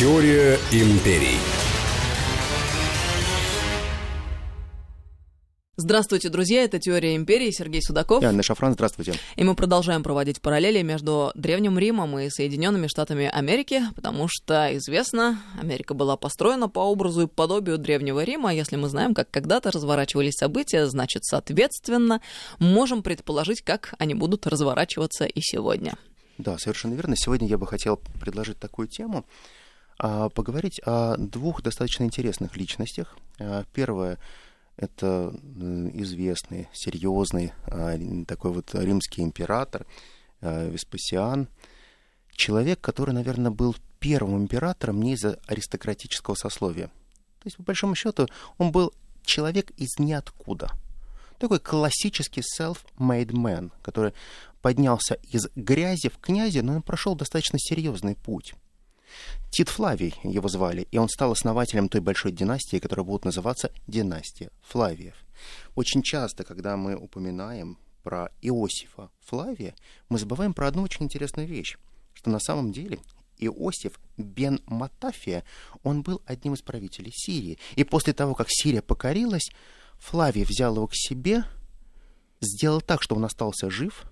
Теория империй. Здравствуйте, друзья, это «Теория империи», Сергей Судаков. И Анна Шафран, здравствуйте. И мы продолжаем проводить параллели между Древним Римом и Соединенными Штатами Америки, потому что, известно, Америка была построена по образу и подобию Древнего Рима. Если мы знаем, как когда-то разворачивались события, значит, соответственно, можем предположить, как они будут разворачиваться и сегодня. Да, совершенно верно. Сегодня я бы хотел предложить такую тему, поговорить о двух достаточно интересных личностях. А, первое — это известный, серьезный а, такой вот римский император а, Веспасиан. Человек, который, наверное, был первым императором не из-за аристократического сословия. То есть, по большому счету, он был человек из ниоткуда. Такой классический self-made man, который поднялся из грязи в князи, но он прошел достаточно серьезный путь. Тит Флавий его звали, и он стал основателем той большой династии, которая будет называться династия Флавиев. Очень часто, когда мы упоминаем про Иосифа Флавия, мы забываем про одну очень интересную вещь, что на самом деле Иосиф бен Матафия, он был одним из правителей Сирии. И после того, как Сирия покорилась, Флавий взял его к себе, сделал так, что он остался жив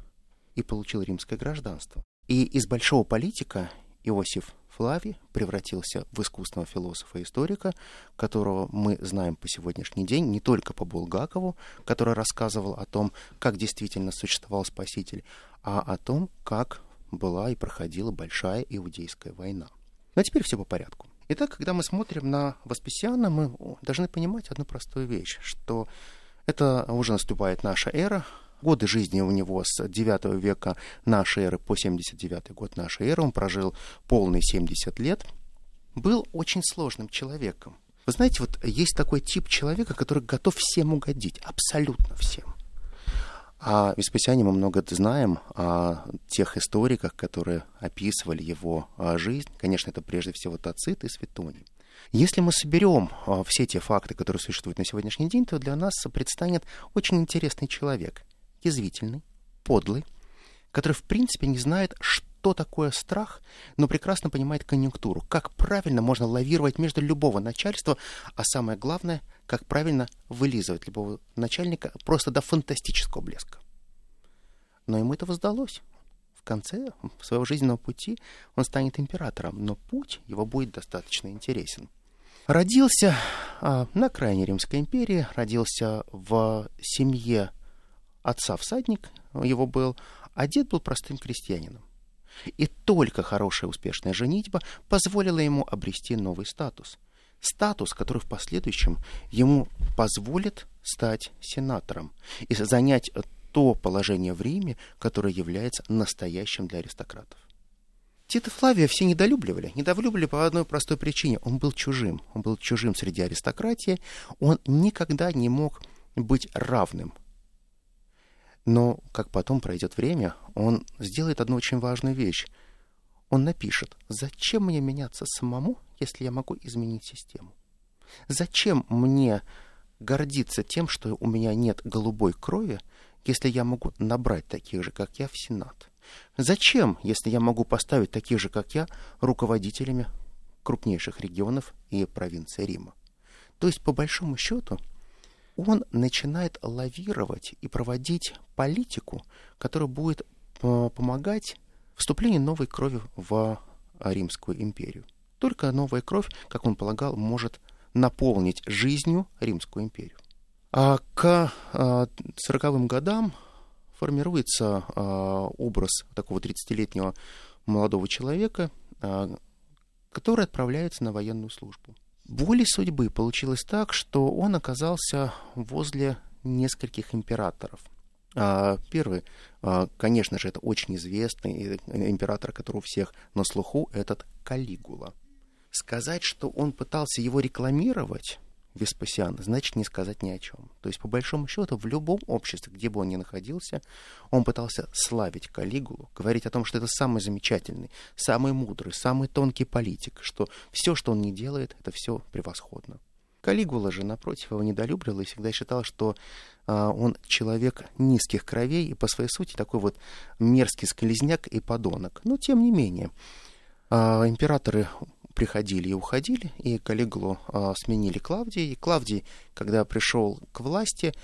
и получил римское гражданство. И из большого политика Иосиф Флавий превратился в искусственного философа и историка, которого мы знаем по сегодняшний день не только по Булгакову, который рассказывал о том, как действительно существовал Спаситель, а о том, как была и проходила большая иудейская война. Но теперь все по порядку. Итак, когда мы смотрим на Васпасиана, мы должны понимать одну простую вещь, что это уже наступает наша эра, годы жизни у него с 9 века нашей эры по 79 год нашей эры, он прожил полные 70 лет, был очень сложным человеком. Вы знаете, вот есть такой тип человека, который готов всем угодить, абсолютно всем. О Веспасиане мы много знаем, о тех историках, которые описывали его а, жизнь. Конечно, это прежде всего Тацит и Светоний. Если мы соберем а, все те факты, которые существуют на сегодняшний день, то для нас предстанет очень интересный человек язвительный, подлый, который, в принципе, не знает, что такое страх, но прекрасно понимает конъюнктуру, как правильно можно лавировать между любого начальства, а самое главное, как правильно вылизывать любого начальника просто до фантастического блеска. Но ему это воздалось. В конце своего жизненного пути он станет императором, но путь его будет достаточно интересен. Родился а, на крайне Римской империи, родился в семье отца всадник его был, а дед был простым крестьянином. И только хорошая успешная женитьба позволила ему обрести новый статус. Статус, который в последующем ему позволит стать сенатором и занять то положение в Риме, которое является настоящим для аристократов. Тита Флавия все недолюбливали. Недолюбливали по одной простой причине. Он был чужим. Он был чужим среди аристократии. Он никогда не мог быть равным но как потом пройдет время, он сделает одну очень важную вещь. Он напишет, зачем мне меняться самому, если я могу изменить систему? Зачем мне гордиться тем, что у меня нет голубой крови, если я могу набрать таких же, как я, в Сенат? Зачем, если я могу поставить таких же, как я, руководителями крупнейших регионов и провинции Рима? То есть, по большому счету, он начинает лавировать и проводить политику, которая будет э, помогать вступлению новой крови в Римскую империю. Только новая кровь, как он полагал, может наполнить жизнью Римскую империю. А к э, сороковым годам формируется э, образ такого 30-летнего молодого человека, который отправляется на военную службу. Волей судьбы получилось так, что он оказался возле нескольких императоров. А, первый, а, конечно же, это очень известный император, который у всех на слуху, этот Калигула. Сказать, что он пытался его рекламировать, Веспасиан, значит не сказать ни о чем. То есть, по большому счету, в любом обществе, где бы он ни находился, он пытался славить Калигулу, говорить о том, что это самый замечательный, самый мудрый, самый тонкий политик, что все, что он не делает, это все превосходно. Калигула же, напротив, его недолюбливал и всегда считал, что а, он человек низких кровей и по своей сути такой вот мерзкий скользняк и подонок. Но, тем не менее, а, императоры приходили и уходили, и Калигулу а, сменили Клавдий. И Клавдий, когда пришел к власти,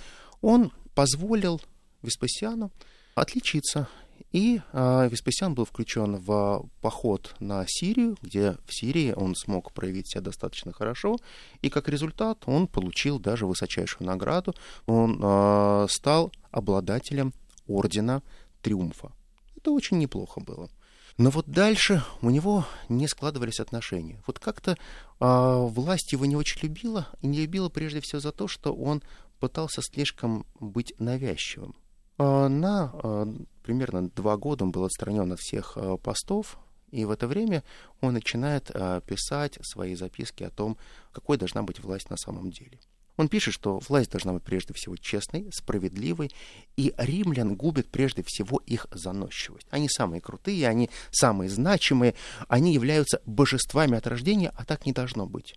он позволил Веспасиану отличиться. И э, Веспасиан был включен в поход на Сирию, где в Сирии он смог проявить себя достаточно хорошо. И как результат он получил даже высочайшую награду. Он э, стал обладателем ордена Триумфа. Это очень неплохо было. Но вот дальше у него не складывались отношения. Вот как-то э, власть его не очень любила, и не любила прежде всего за то, что он пытался слишком быть навязчивым. Э, на э, примерно два года он был отстранен от всех э, постов, и в это время он начинает э, писать свои записки о том, какой должна быть власть на самом деле. Он пишет, что власть должна быть прежде всего честной, справедливой, и римлян губит прежде всего их заносчивость. Они самые крутые, они самые значимые, они являются божествами от рождения, а так не должно быть.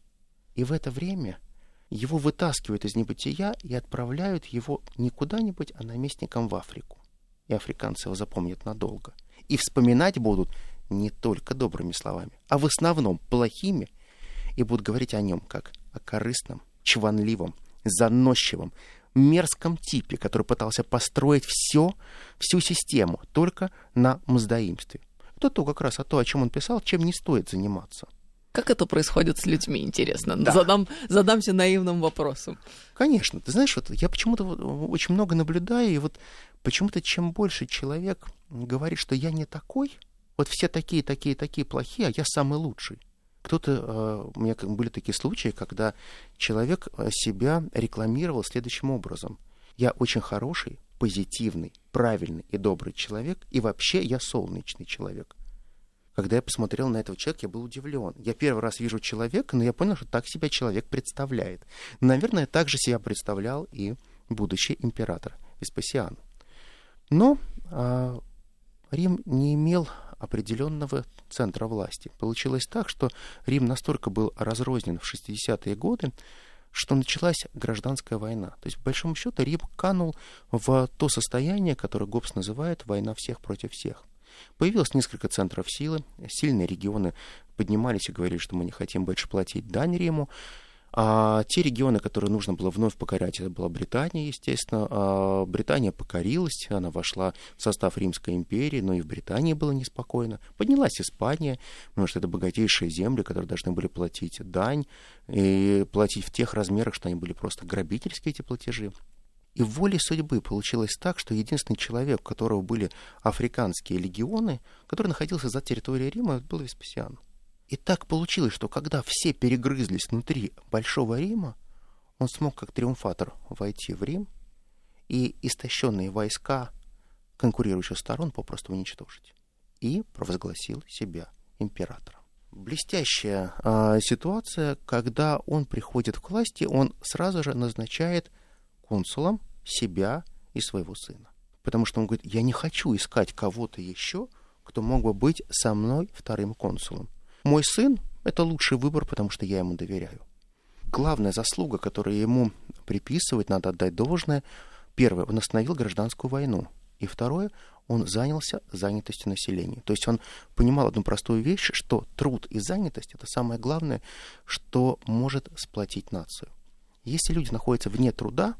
И в это время его вытаскивают из небытия и отправляют его не куда-нибудь, а наместником в Африку. И африканцы его запомнят надолго. И вспоминать будут не только добрыми словами, а в основном плохими, и будут говорить о нем как о корыстном, чванливом, заносчивом, мерзком типе, который пытался построить все, всю систему только на мздоимстве. Это то как раз о том, о чем он писал, чем не стоит заниматься. Как это происходит с людьми, интересно? Да. Задам, задамся наивным вопросом. Конечно. Ты знаешь, вот я почему-то очень много наблюдаю, и вот почему-то чем больше человек говорит, что я не такой, вот все такие, такие, такие плохие, а я самый лучший. Кто-то, э, у меня были такие случаи, когда человек э, себя рекламировал следующим образом. Я очень хороший, позитивный, правильный и добрый человек, и вообще я солнечный человек. Когда я посмотрел на этого человека, я был удивлен. Я первый раз вижу человека, но я понял, что так себя человек представляет. Наверное, так же себя представлял и будущий император Веспасиан. Но а, Рим не имел определенного центра власти. Получилось так, что Рим настолько был разрознен в 60-е годы, что началась гражданская война. То есть, по большому счету, Рим канул в то состояние, которое Гоббс называет «война всех против всех». Появилось несколько центров силы, сильные регионы поднимались и говорили, что мы не хотим больше платить дань Риму, а те регионы, которые нужно было вновь покорять, это была Британия, естественно. А Британия покорилась, она вошла в состав Римской империи, но и в Британии было неспокойно. Поднялась Испания, потому что это богатейшие земли, которые должны были платить дань, и платить в тех размерах, что они были просто грабительские, эти платежи. И в воле судьбы получилось так, что единственный человек, у которого были африканские легионы, который находился за территорией Рима, был Веспасиан. И так получилось, что когда все перегрызлись внутри Большого Рима, он смог как триумфатор войти в Рим и истощенные войска конкурирующих сторон попросту уничтожить. И провозгласил себя императором. Блестящая э, ситуация, когда он приходит к власти, он сразу же назначает консулом себя и своего сына. Потому что он говорит, я не хочу искать кого-то еще, кто мог бы быть со мной вторым консулом. Мой сын — это лучший выбор, потому что я ему доверяю. Главная заслуга, которую ему приписывать, надо отдать должное. Первое, он остановил гражданскую войну. И второе, он занялся занятостью населения. То есть он понимал одну простую вещь, что труд и занятость — это самое главное, что может сплотить нацию. Если люди находятся вне труда,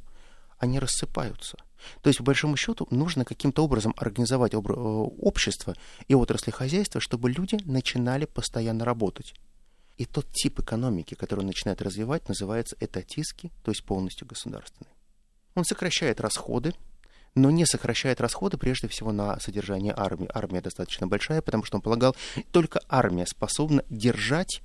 они рассыпаются. То есть, по большому счету, нужно каким-то образом организовать об... Э, общество и отрасли хозяйства, чтобы люди начинали постоянно работать. И тот тип экономики, который он начинает развивать, называется этатистский, то есть полностью государственный. Он сокращает расходы, но не сокращает расходы прежде всего на содержание армии. Армия достаточно большая, потому что он полагал, только армия способна держать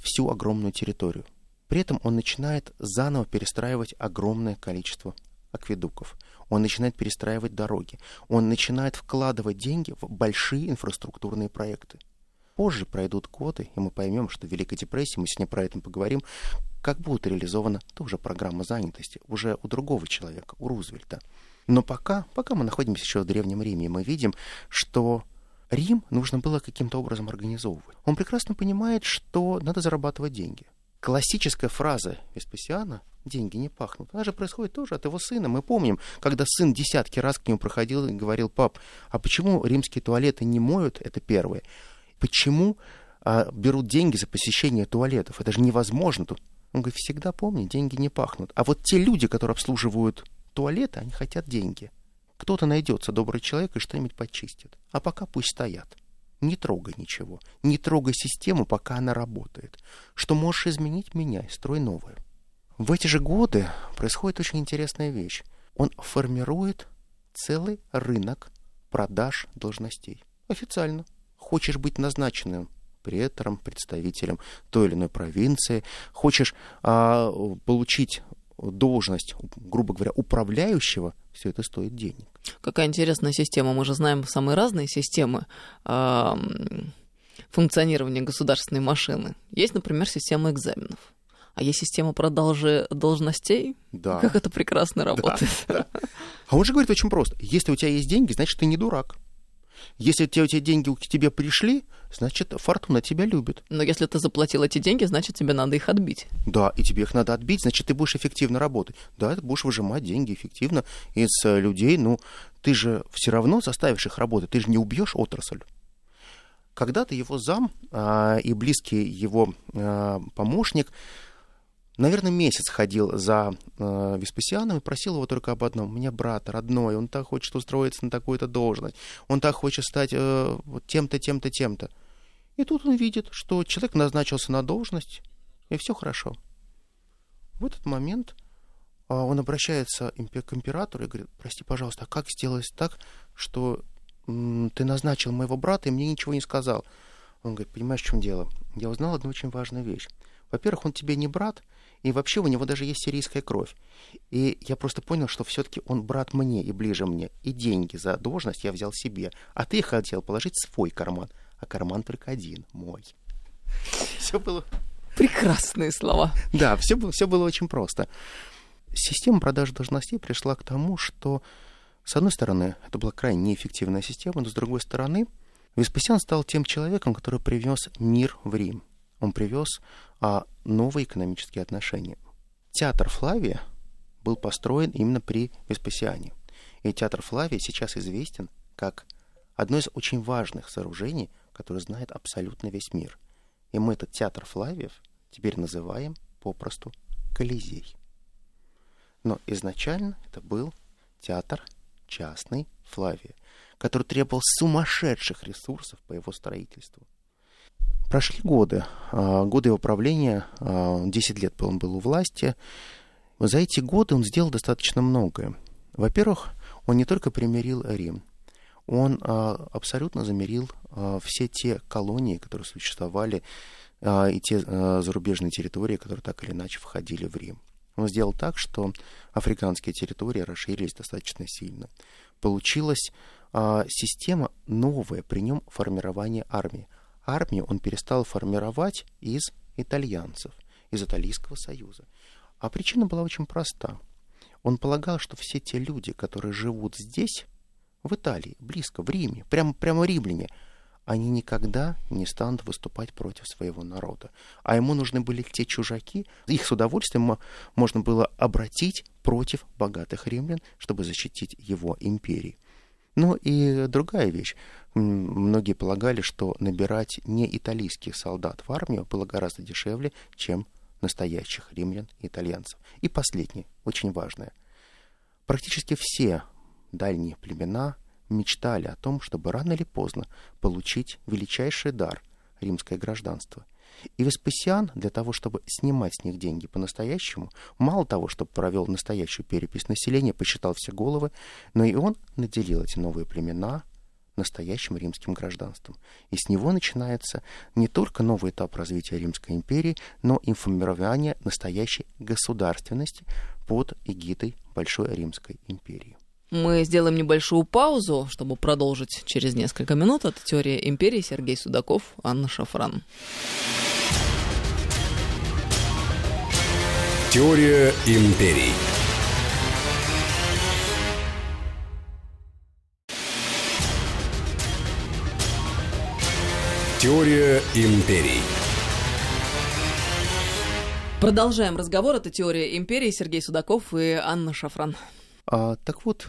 всю огромную территорию. При этом он начинает заново перестраивать огромное количество акведуков. Он начинает перестраивать дороги. Он начинает вкладывать деньги в большие инфраструктурные проекты. Позже пройдут годы, и мы поймем, что в Великой депрессии, мы сегодня про это поговорим, как будет реализована тоже программа занятости, уже у другого человека, у Рузвельта. Но пока, пока мы находимся еще в Древнем Риме, мы видим, что Рим нужно было каким-то образом организовывать. Он прекрасно понимает, что надо зарабатывать деньги классическая фраза Веспасиана «деньги не пахнут», она же происходит тоже от его сына. Мы помним, когда сын десятки раз к нему проходил и говорил, пап, а почему римские туалеты не моют, это первое. Почему а, берут деньги за посещение туалетов. Это же невозможно. Тут он говорит, всегда помни, деньги не пахнут. А вот те люди, которые обслуживают туалеты, они хотят деньги. Кто-то найдется, добрый человек, и что-нибудь почистит. А пока пусть стоят. Не трогай ничего. Не трогай систему, пока она работает. Что можешь изменить, меняй, строй новую. В эти же годы происходит очень интересная вещь. Он формирует целый рынок продаж должностей. Официально. Хочешь быть назначенным претором, представителем той или иной провинции, хочешь а, получить должность, грубо говоря, управляющего, все это стоит денег. Какая интересная система. Мы же знаем самые разные системы э, функционирования государственной машины. Есть, например, система экзаменов. А есть система продажи должностей? Да. Как это прекрасно работает. Да, да. А он же говорит очень просто. Если у тебя есть деньги, значит, ты не дурак. Если те, эти деньги к тебе пришли, значит, фортуна тебя любит. Но если ты заплатил эти деньги, значит, тебе надо их отбить. Да, и тебе их надо отбить, значит, ты будешь эффективно работать. Да, ты будешь выжимать деньги эффективно из э, людей. Ну, ты же все равно заставишь их работать, ты же не убьешь отрасль. Когда-то его зам а, и близкий его а, помощник наверное, месяц ходил за э, Веспасианом и просил его только об одном. У меня брат родной, он так хочет устроиться на такую-то должность, он так хочет стать э, вот тем-то, тем-то, тем-то. И тут он видит, что человек назначился на должность, и все хорошо. В этот момент э, он обращается к императору и говорит, прости, пожалуйста, а как сделать так, что э, ты назначил моего брата и мне ничего не сказал? Он говорит, понимаешь, в чем дело? Я узнал одну очень важную вещь. Во-первых, он тебе не брат, и вообще у него даже есть сирийская кровь. И я просто понял, что все-таки он брат мне и ближе мне. И деньги за должность я взял себе. А ты хотел положить свой карман. А карман только один, мой. Все было... Прекрасные слова. Да, все было, все было очень просто. Система продажи должностей пришла к тому, что, с одной стороны, это была крайне неэффективная система, но с другой стороны, Веспасиан стал тем человеком, который привез мир в Рим. Он привез а новые экономические отношения. Театр Флавия был построен именно при Веспасиане. И театр Флавия сейчас известен как одно из очень важных сооружений, которое знает абсолютно весь мир. И мы этот театр Флавиев теперь называем попросту Колизей. Но изначально это был театр частный Флавия, который требовал сумасшедших ресурсов по его строительству. Прошли годы, а, годы его правления, 10 а, лет он был у власти. За эти годы он сделал достаточно многое. Во-первых, он не только примирил Рим, он а, абсолютно замерил все те колонии, которые существовали, и те зарубежные территории, которые так или иначе входили в Рим. Он сделал так, что африканские территории расширились достаточно сильно. Получилась система новая при нем формирования армии армию он перестал формировать из итальянцев, из Италийского союза. А причина была очень проста. Он полагал, что все те люди, которые живут здесь, в Италии, близко, в Риме, прямо, прямо римляне, они никогда не станут выступать против своего народа. А ему нужны были те чужаки, их с удовольствием можно было обратить против богатых римлян, чтобы защитить его империи. Ну и другая вещь. Многие полагали, что набирать не итальянских солдат в армию было гораздо дешевле, чем настоящих римлян и итальянцев. И последнее, очень важное. Практически все дальние племена мечтали о том, чтобы рано или поздно получить величайший дар – римское гражданство. И Веспасиан для того, чтобы снимать с них деньги по-настоящему, мало того, чтобы провел настоящую перепись населения, посчитал все головы, но и он наделил эти новые племена настоящим римским гражданством. И с него начинается не только новый этап развития Римской империи, но и формирование настоящей государственности под эгидой Большой Римской империи. Мы сделаем небольшую паузу, чтобы продолжить через несколько минут. Это «Теория империи» Сергей Судаков, Анна Шафран. Теория империй. Теория империй. Продолжаем разговор. Это «Теория империи». Сергей Судаков и Анна Шафран. А, так вот,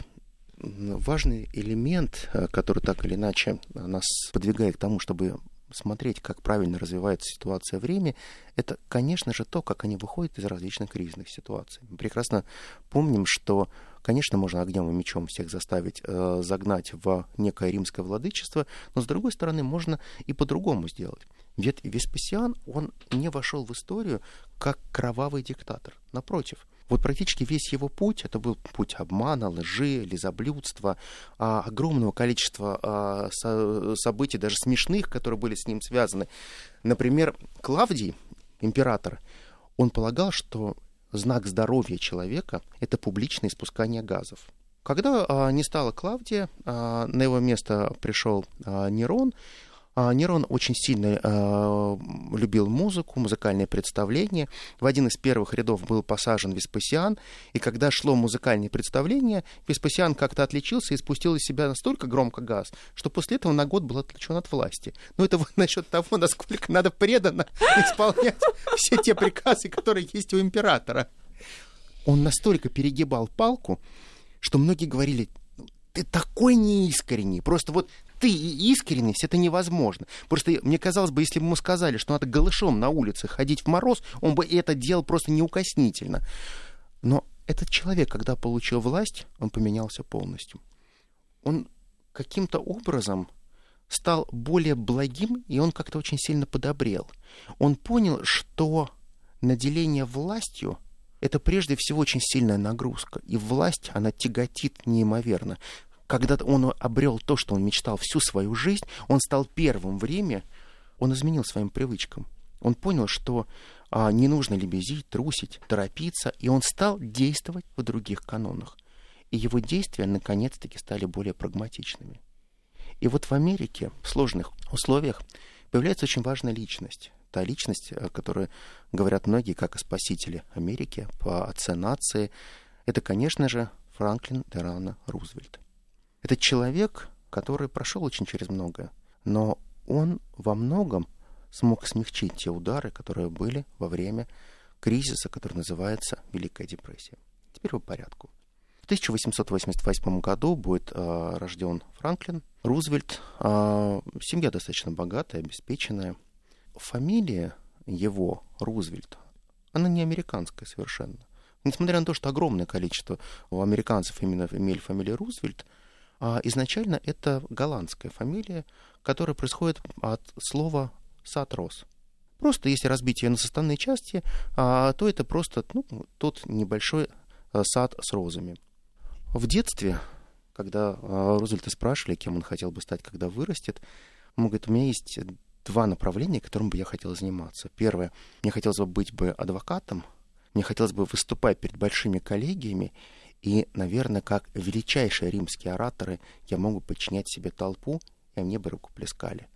важный элемент, э, который так или иначе нас подвигает к тому, чтобы смотреть, как правильно развивается ситуация в Риме, это, конечно же, то, как они выходят из различных кризисных ситуаций. Мы прекрасно помним, что, конечно, можно огнем и мечом всех заставить э, загнать в некое римское владычество, но, с другой стороны, можно и по-другому сделать. Ведь Веспасиан, он не вошел в историю как кровавый диктатор. Напротив, вот практически весь его путь, это был путь обмана, лжи, лизоблюдства, а, огромного количества а, со, событий, даже смешных, которые были с ним связаны. Например, Клавдий, император, он полагал, что знак здоровья человека — это публичное испускание газов. Когда а, не стало Клавдия, а, на его место пришел а, Нерон, Нерон очень сильно э, любил музыку, музыкальные представления. В один из первых рядов был посажен Веспасиан, и когда шло музыкальное представление, Веспасиан как-то отличился и спустил из себя настолько громко газ, что после этого на год был отвлечен от власти. Но это вот насчет того, насколько надо преданно исполнять все те приказы, которые есть у императора. Он настолько перегибал палку, что многие говорили, ты такой неискренний. Просто вот ты и искренность, это невозможно. Просто мне казалось бы, если бы ему сказали, что надо голышом на улице ходить в мороз, он бы это делал просто неукоснительно. Но этот человек, когда получил власть, он поменялся полностью. Он каким-то образом стал более благим, и он как-то очень сильно подобрел. Он понял, что наделение властью это прежде всего очень сильная нагрузка. И власть, она тяготит неимоверно когда он обрел то, что он мечтал всю свою жизнь, он стал первым в Риме, он изменил своим привычкам. Он понял, что а, не нужно лебезить, трусить, торопиться, и он стал действовать в других канонах. И его действия наконец-таки стали более прагматичными. И вот в Америке, в сложных условиях, появляется очень важная личность. Та личность, о которой говорят многие как о спасителе Америки по отце нации, это, конечно же, Франклин Дерано Рузвельт. Это человек, который прошел очень через многое, но он во многом смог смягчить те удары, которые были во время кризиса, который называется Великая депрессия. Теперь по порядку. В 1888 году будет э, рожден Франклин Рузвельт. Э, семья достаточно богатая, обеспеченная. Фамилия его, Рузвельт, она не американская совершенно. Несмотря на то, что огромное количество американцев именно имели фамилию Рузвельт, изначально это голландская фамилия, которая происходит от слова «сатрос». Просто если разбить ее на составные части, а, то это просто ну, тот небольшой а, сад с розами. В детстве, когда а, Рузвельта спрашивали, кем он хотел бы стать, когда вырастет, он говорит, у меня есть два направления, которым бы я хотел заниматься. Первое, мне хотелось бы быть бы адвокатом, мне хотелось бы выступать перед большими коллегиями, и, наверное, как величайшие римские ораторы, я могу подчинять себе толпу, и мне бы руку плескали.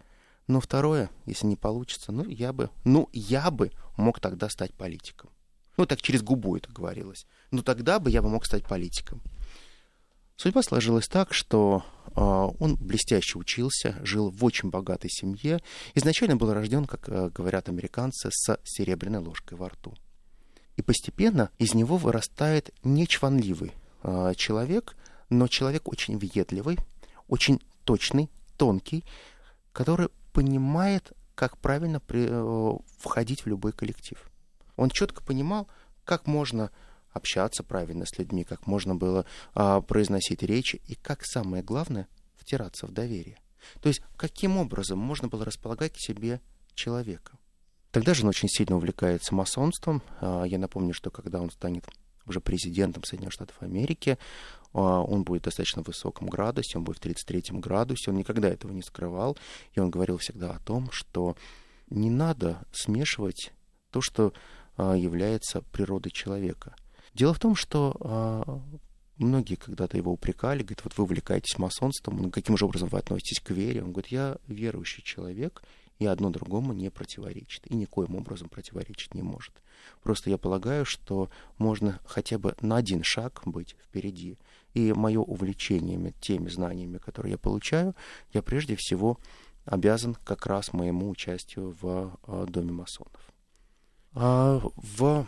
Но второе, если не получится, ну, я бы, ну, я бы мог тогда стать политиком. Ну, так через губу это говорилось. Ну, тогда бы я бы мог стать политиком. Судьба сложилась так, что э, он блестяще учился, жил в очень богатой семье. Изначально был рожден, как э, говорят американцы, с серебряной ложкой во рту. И постепенно из него вырастает не чванливый э, человек, но человек очень въедливый, очень точный, тонкий, который понимает, как правильно при, э, входить в любой коллектив. Он четко понимал, как можно общаться правильно с людьми, как можно было э, произносить речи и как самое главное втираться в доверие. То есть каким образом можно было располагать к себе человека. Тогда же он очень сильно увлекается масонством. А, я напомню, что когда он станет уже президентом Соединенных Штатов Америки, а, он будет в достаточно высоком градусе, он будет в 33-м градусе, он никогда этого не скрывал, и он говорил всегда о том, что не надо смешивать то, что а, является природой человека. Дело в том, что многие когда-то его упрекали, говорят, вот вы увлекаетесь масонством, ну, каким же образом вы относитесь к вере? Он говорит, я верующий человек, и одно другому не противоречит, и никоим образом противоречить не может. Просто я полагаю, что можно хотя бы на один шаг быть впереди. И мое увлечение теми знаниями, которые я получаю, я прежде всего обязан как раз моему участию в а, Доме масонов. А в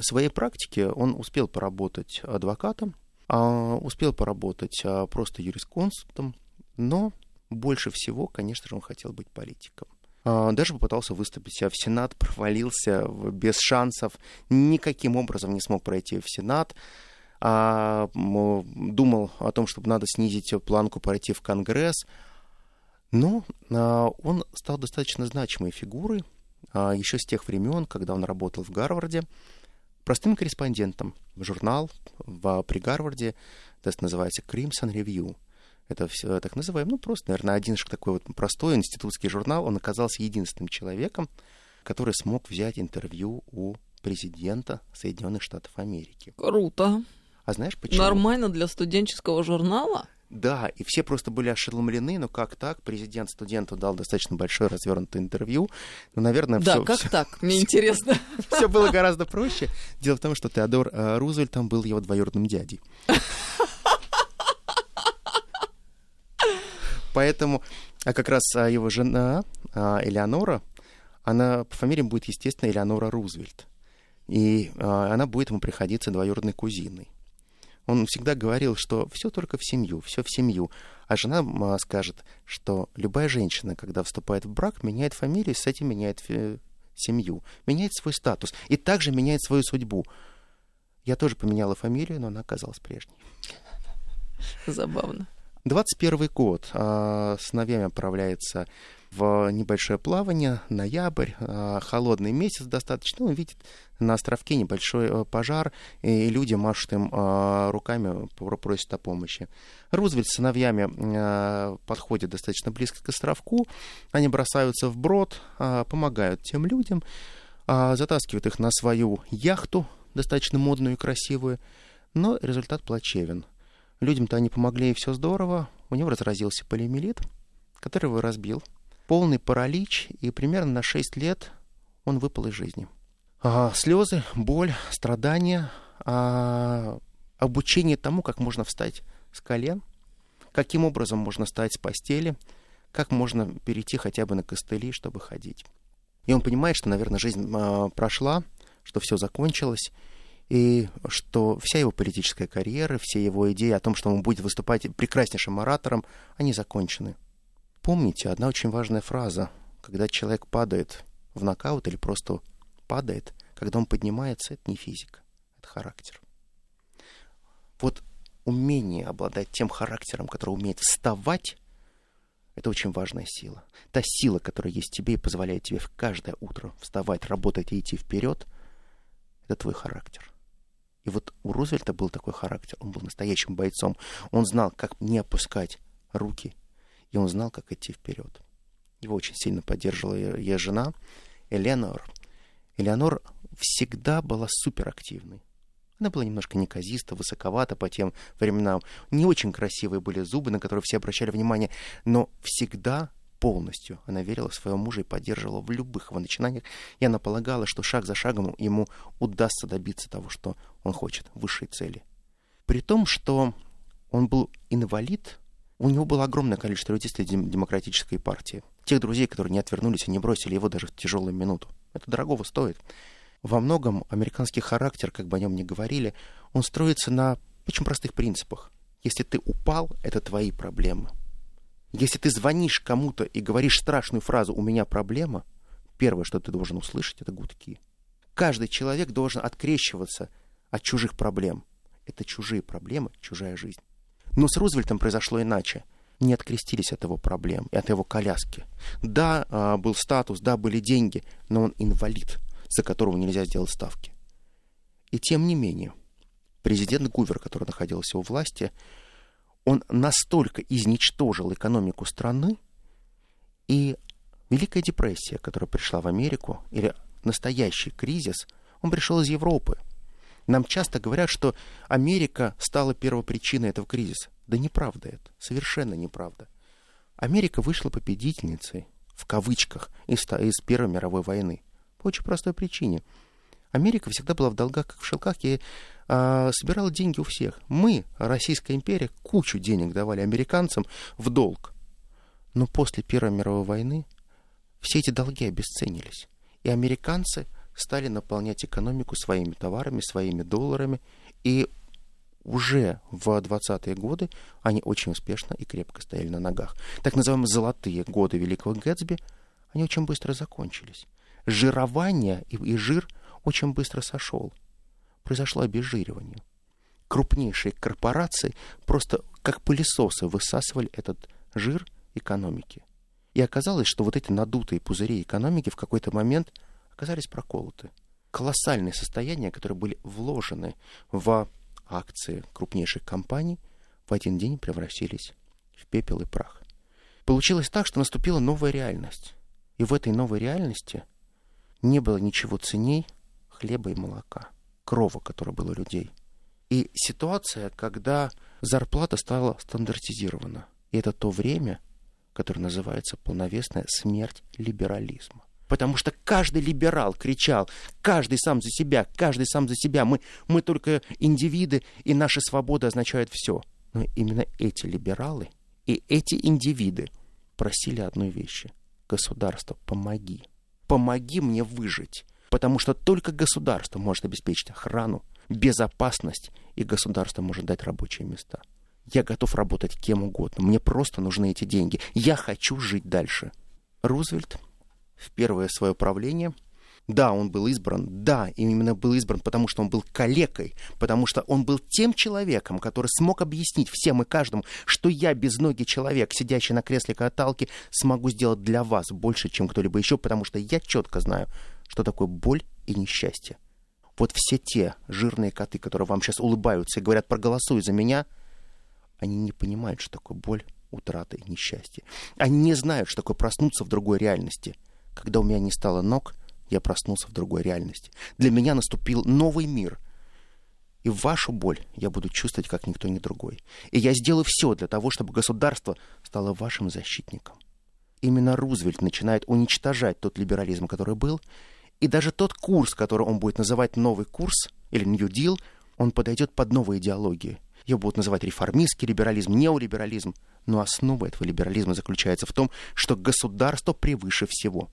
своей практике он успел поработать адвокатом, а, успел поработать просто юрисконсультом, но больше всего, конечно же, он хотел быть политиком. А, даже попытался выступить себя в Сенат, провалился без шансов, никаким образом не смог пройти в Сенат. А, думал о том, чтобы надо снизить планку, пройти в Конгресс. Но а, он стал достаточно значимой фигурой еще с тех времен, когда он работал в Гарварде, простым корреспондентом журнал в, при Гарварде, это называется Crimson Review – это все так называемый, ну, просто, наверное, один такой вот простой институтский журнал, он оказался единственным человеком, который смог взять интервью у президента Соединенных Штатов Америки. Круто. А знаешь почему? Нормально для студенческого журнала? Да, и все просто были ошеломлены, но как так? Президент студенту дал достаточно большое развернутое интервью. Ну, наверное, да, все... как все, так? Мне интересно. Все было гораздо проще. Дело в том, что Теодор э, Рузвельт там был его двоюродным дядей. Поэтому, а как раз а, его жена а, Элеонора, она по фамилии будет, естественно, Элеонора Рузвельт. И а, она будет ему приходиться двоюродной кузиной. Он всегда говорил, что все только в семью, все в семью. А жена скажет, что любая женщина, когда вступает в брак, меняет фамилию, с этим меняет э, семью, меняет свой статус и также меняет свою судьбу. Я тоже поменяла фамилию, но она оказалась прежней. Забавно. 21 год. А, сыновьями отправляется в небольшое плавание, ноябрь, а, холодный месяц достаточно. Он видит на островке небольшой э, пожар, и люди машут им а, руками, просят о помощи. Рузвельт с сыновьями подходит достаточно близко к островку, они бросаются в брод, помогают тем людям, затаскивают их на свою яхту, достаточно модную и красивую, но результат плачевен – Людям-то они помогли, и все здорово. У него разразился полиомиелит, который его разбил. Полный паралич, и примерно на 6 лет он выпал из жизни. А, слезы, боль, страдания, а, обучение тому, как можно встать с колен, каким образом можно встать с постели, как можно перейти хотя бы на костыли, чтобы ходить. И он понимает, что, наверное, жизнь а, прошла, что все закончилось, и что вся его политическая карьера, все его идеи о том, что он будет выступать прекраснейшим оратором, они закончены. Помните, одна очень важная фраза, когда человек падает в нокаут или просто падает, когда он поднимается, это не физика, это характер. Вот умение обладать тем характером, который умеет вставать, это очень важная сила. Та сила, которая есть в тебе и позволяет тебе в каждое утро вставать, работать и идти вперед, это твой характер. И вот у Рузвельта был такой характер. Он был настоящим бойцом. Он знал, как не опускать руки, и он знал, как идти вперед. Его очень сильно поддерживала ее жена Элеонор. Элеонор всегда была суперактивной. Она была немножко неказиста, высоковата по тем временам. Не очень красивые были зубы, на которые все обращали внимание, но всегда полностью. Она верила в своего мужа и поддерживала в любых его начинаниях. И она полагала, что шаг за шагом ему удастся добиться того, что он хочет, высшей цели. При том, что он был инвалид, у него было огромное количество родителей демократической партии. Тех друзей, которые не отвернулись и не бросили его даже в тяжелую минуту. Это дорогого стоит. Во многом американский характер, как бы о нем ни говорили, он строится на очень простых принципах. Если ты упал, это твои проблемы. Если ты звонишь кому-то и говоришь страшную фразу «у меня проблема», первое, что ты должен услышать, это гудки. Каждый человек должен открещиваться от чужих проблем. Это чужие проблемы, чужая жизнь. Но с Рузвельтом произошло иначе. Не открестились от его проблем и от его коляски. Да, а, был статус, да, были деньги, но он инвалид, за которого нельзя сделать ставки. И тем не менее, президент Гувер, который находился у власти, он настолько изничтожил экономику страны, и Великая депрессия, которая пришла в Америку, или настоящий кризис, он пришел из Европы. Нам часто говорят, что Америка стала первопричиной этого кризиса. Да неправда это, совершенно неправда. Америка вышла победительницей, в кавычках, из, из Первой мировой войны. По очень простой причине. Америка всегда была в долгах, как в шелках, и а, собирала деньги у всех. Мы, Российская империя, кучу денег давали американцам в долг. Но после Первой мировой войны все эти долги обесценились. И американцы стали наполнять экономику своими товарами, своими долларами. И уже в 20-е годы они очень успешно и крепко стояли на ногах. Так называемые золотые годы Великого Гэтсби, они очень быстро закончились. Жирование и, и жир очень быстро сошел. Произошло обезжиривание. Крупнейшие корпорации просто как пылесосы высасывали этот жир экономики. И оказалось, что вот эти надутые пузыри экономики в какой-то момент оказались проколоты. Колоссальные состояния, которые были вложены в акции крупнейших компаний, в один день превратились в пепел и прах. Получилось так, что наступила новая реальность. И в этой новой реальности не было ничего ценней хлеба и молока, крова, которое было у людей. И ситуация, когда зарплата стала стандартизирована. И это то время, которое называется полновесная смерть либерализма. Потому что каждый либерал кричал, каждый сам за себя, каждый сам за себя. Мы, мы только индивиды, и наша свобода означает все. Но именно эти либералы и эти индивиды просили одной вещи. Государство, помоги. Помоги мне выжить. Потому что только государство может обеспечить охрану, безопасность, и государство может дать рабочие места. Я готов работать кем угодно. Мне просто нужны эти деньги. Я хочу жить дальше. Рузвельт в первое свое правление – да, он был избран, да, именно был избран, потому что он был калекой, потому что он был тем человеком, который смог объяснить всем и каждому, что я безногий человек, сидящий на кресле каталки, смогу сделать для вас больше, чем кто-либо еще, потому что я четко знаю, что такое боль и несчастье. Вот все те жирные коты, которые вам сейчас улыбаются и говорят, проголосуй за меня, они не понимают, что такое боль, утрата и несчастье. Они не знают, что такое проснуться в другой реальности. Когда у меня не стало ног, я проснулся в другой реальности. Для меня наступил новый мир. И вашу боль я буду чувствовать, как никто не другой. И я сделаю все для того, чтобы государство стало вашим защитником. Именно Рузвельт начинает уничтожать тот либерализм, который был, и даже тот курс, который он будет называть новый курс или New Deal, он подойдет под новые идеологии. Ее будут называть реформистский либерализм, неолиберализм. Но основа этого либерализма заключается в том, что государство превыше всего.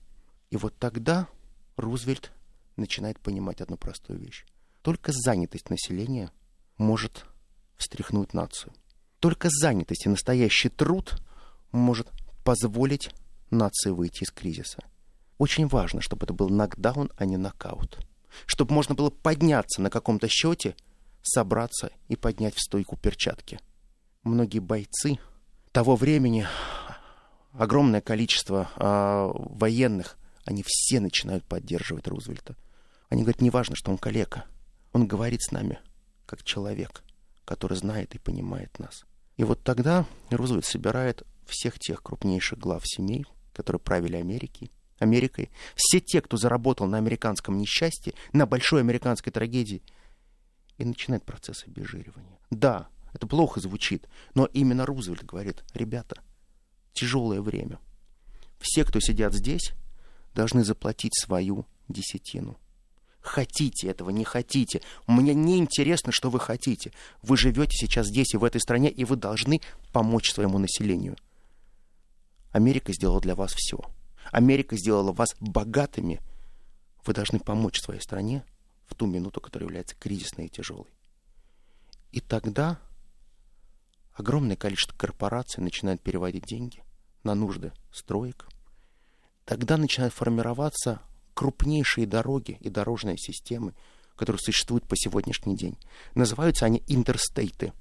И вот тогда Рузвельт начинает понимать одну простую вещь. Только занятость населения может встряхнуть нацию. Только занятость и настоящий труд может позволить нации выйти из кризиса. Очень важно, чтобы это был нокдаун, а не нокаут. Чтобы можно было подняться на каком-то счете, собраться и поднять в стойку перчатки. Многие бойцы того времени, огромное количество э, военных – они все начинают поддерживать Рузвельта. Они говорят, неважно, что он калека. Он говорит с нами, как человек, который знает и понимает нас. И вот тогда Рузвельт собирает всех тех крупнейших глав семей, которые правили Америкой, Америкой, все те, кто заработал на американском несчастье, на большой американской трагедии, и начинает процесс обезжиривания. Да, это плохо звучит, но именно Рузвельт говорит, ребята, тяжелое время. Все, кто сидят здесь, должны заплатить свою десятину. Хотите этого, не хотите. Мне не интересно, что вы хотите. Вы живете сейчас здесь и в этой стране, и вы должны помочь своему населению. Америка сделала для вас все. Америка сделала вас богатыми. Вы должны помочь своей стране в ту минуту, которая является кризисной и тяжелой. И тогда огромное количество корпораций начинает переводить деньги на нужды строек, тогда начинают формироваться крупнейшие дороги и дорожные системы, которые существуют по сегодняшний день. Называются они интерстейты.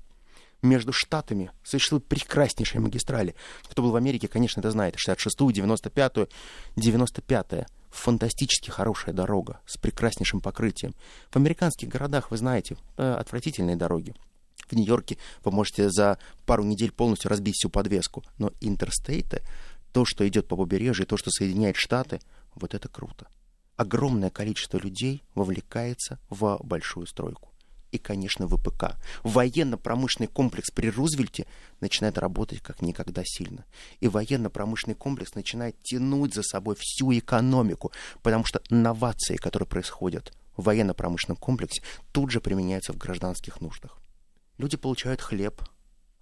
Между штатами существуют прекраснейшие магистрали. Кто был в Америке, конечно, это знает. 66-ю, 95-ю, 95-я. Фантастически хорошая дорога с прекраснейшим покрытием. В американских городах, вы знаете, э, отвратительные дороги. В Нью-Йорке вы можете за пару недель полностью разбить всю подвеску. Но интерстейты то, что идет по побережью, то, что соединяет Штаты, вот это круто. Огромное количество людей вовлекается в большую стройку. И, конечно, ВПК. Военно-промышленный комплекс при Рузвельте начинает работать как никогда сильно. И военно-промышленный комплекс начинает тянуть за собой всю экономику, потому что новации, которые происходят в военно-промышленном комплексе, тут же применяются в гражданских нуждах. Люди получают хлеб,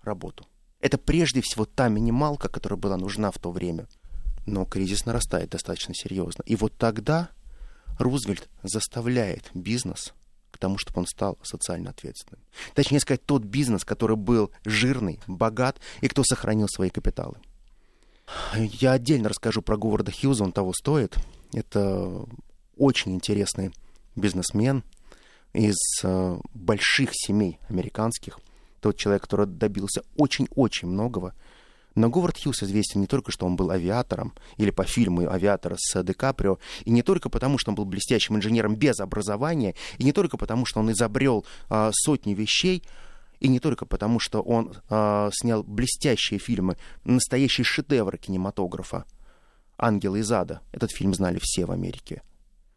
работу. Это прежде всего та минималка, которая была нужна в то время. Но кризис нарастает достаточно серьезно. И вот тогда Рузвельт заставляет бизнес тому, чтобы он стал социально ответственным. Точнее сказать, тот бизнес, который был жирный, богат и кто сохранил свои капиталы. Я отдельно расскажу про Говарда Хьюза, он того стоит. Это очень интересный бизнесмен из э, больших семей американских. Тот человек, который добился очень-очень многого. Но Говард Хьюз известен не только, что он был авиатором, или по фильму «Авиатор» с Ди Каприо, и не только потому, что он был блестящим инженером без образования, и не только потому, что он изобрел а, сотни вещей, и не только потому, что он а, снял блестящие фильмы, настоящие шедевры кинематографа. «Ангелы из ада». Этот фильм знали все в Америке.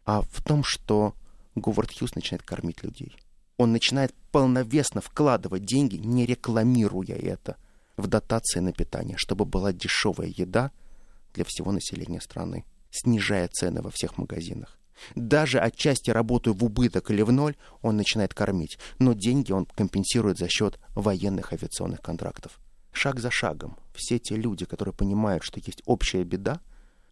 А в том, что Говард Хьюз начинает кормить людей. Он начинает полновесно вкладывать деньги, не рекламируя это, в дотации на питание, чтобы была дешевая еда для всего населения страны, снижая цены во всех магазинах. Даже отчасти работая в убыток или в ноль, он начинает кормить, но деньги он компенсирует за счет военных авиационных контрактов. Шаг за шагом все те люди, которые понимают, что есть общая беда,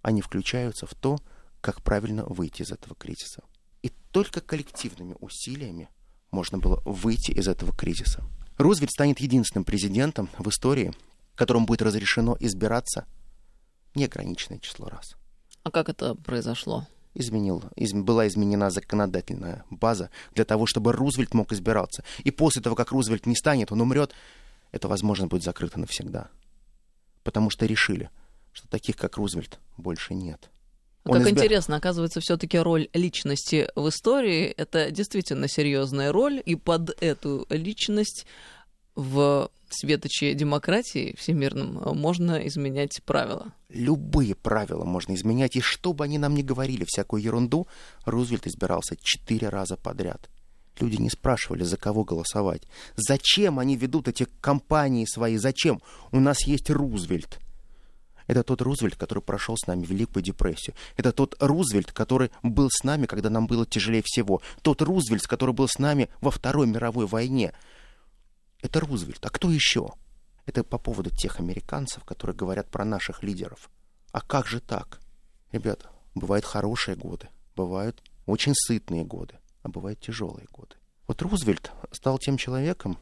они включаются в то, как правильно выйти из этого кризиса. И только коллективными усилиями можно было выйти из этого кризиса. Рузвельт станет единственным президентом в истории, которому будет разрешено избираться неограниченное число раз. А как это произошло? изменил, из, была изменена законодательная база для того, чтобы Рузвельт мог избираться. И после того, как Рузвельт не станет, он умрет, это, возможно, будет закрыто навсегда. Потому что решили, что таких, как Рузвельт, больше нет. А как избир... интересно, оказывается, все-таки роль личности в истории это действительно серьезная роль, и под эту личность в светоче демократии всемирном э, можно изменять правила? Любые правила можно изменять, и что бы они нам ни говорили, всякую ерунду, Рузвельт избирался четыре раза подряд. Люди не спрашивали, за кого голосовать. Зачем они ведут эти кампании свои? Зачем? У нас есть Рузвельт. Это тот Рузвельт, который прошел с нами Великую депрессию. Это тот Рузвельт, который был с нами, когда нам было тяжелее всего. Тот Рузвельт, который был с нами во Второй мировой войне. Это Рузвельт. А кто еще? Это по поводу тех американцев, которые говорят про наших лидеров. А как же так? Ребята, бывают хорошие годы, бывают очень сытные годы, а бывают тяжелые годы. Вот Рузвельт стал тем человеком,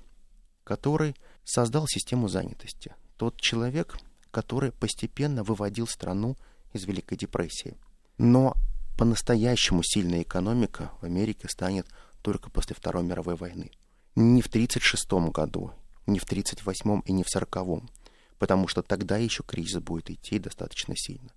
который создал систему занятости. Тот человек, который постепенно выводил страну из Великой депрессии. Но по-настоящему сильная экономика в Америке станет только после Второй мировой войны не в 1936 году, не в 1938 и не в 1940, потому что тогда еще кризис будет идти достаточно сильно.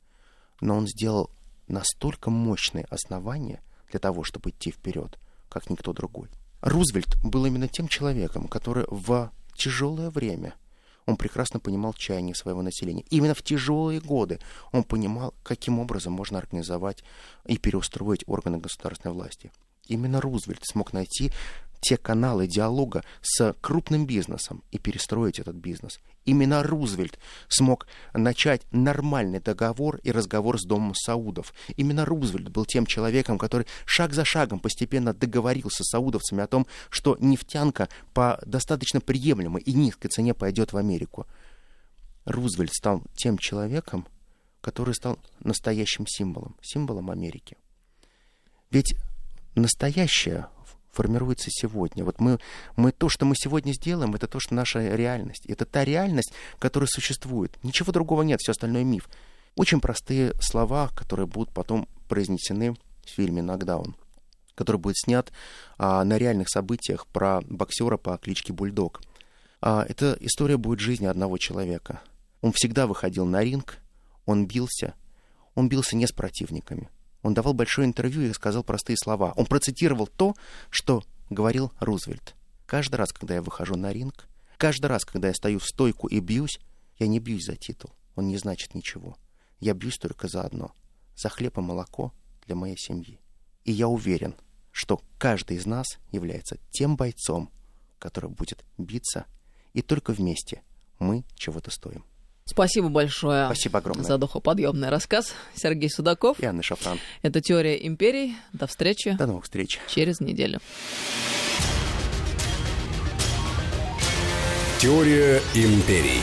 Но он сделал настолько мощные основания для того, чтобы идти вперед, как никто другой. Рузвельт был именно тем человеком, который в тяжелое время он прекрасно понимал чаяние своего населения. Именно в тяжелые годы он понимал, каким образом можно организовать и переустроить органы государственной власти. Именно Рузвельт смог найти те каналы диалога с крупным бизнесом и перестроить этот бизнес. Именно Рузвельт смог начать нормальный договор и разговор с Домом Саудов. Именно Рузвельт был тем человеком, который шаг за шагом постепенно договорился с саудовцами о том, что нефтянка по достаточно приемлемой и низкой цене пойдет в Америку. Рузвельт стал тем человеком, который стал настоящим символом, символом Америки. Ведь настоящее формируется сегодня. Вот мы, мы то, что мы сегодня сделаем, это то, что наша реальность. Это та реальность, которая существует. Ничего другого нет, все остальное миф. Очень простые слова, которые будут потом произнесены в фильме «Нокдаун», который будет снят а, на реальных событиях про боксера по кличке Бульдог. А, эта история будет жизни одного человека. Он всегда выходил на ринг, он бился, он бился не с противниками, он давал большое интервью и сказал простые слова. Он процитировал то, что говорил Рузвельт. Каждый раз, когда я выхожу на ринг, каждый раз, когда я стою в стойку и бьюсь, я не бьюсь за титул. Он не значит ничего. Я бьюсь только за одно. За хлеб и молоко для моей семьи. И я уверен, что каждый из нас является тем бойцом, который будет биться, и только вместе мы чего-то стоим. Спасибо большое Спасибо огромное. за духоподъемный рассказ. Сергей Судаков. И Анна Шафран. Это «Теория империй». До встречи. До новых встреч. Через неделю. Теория империй.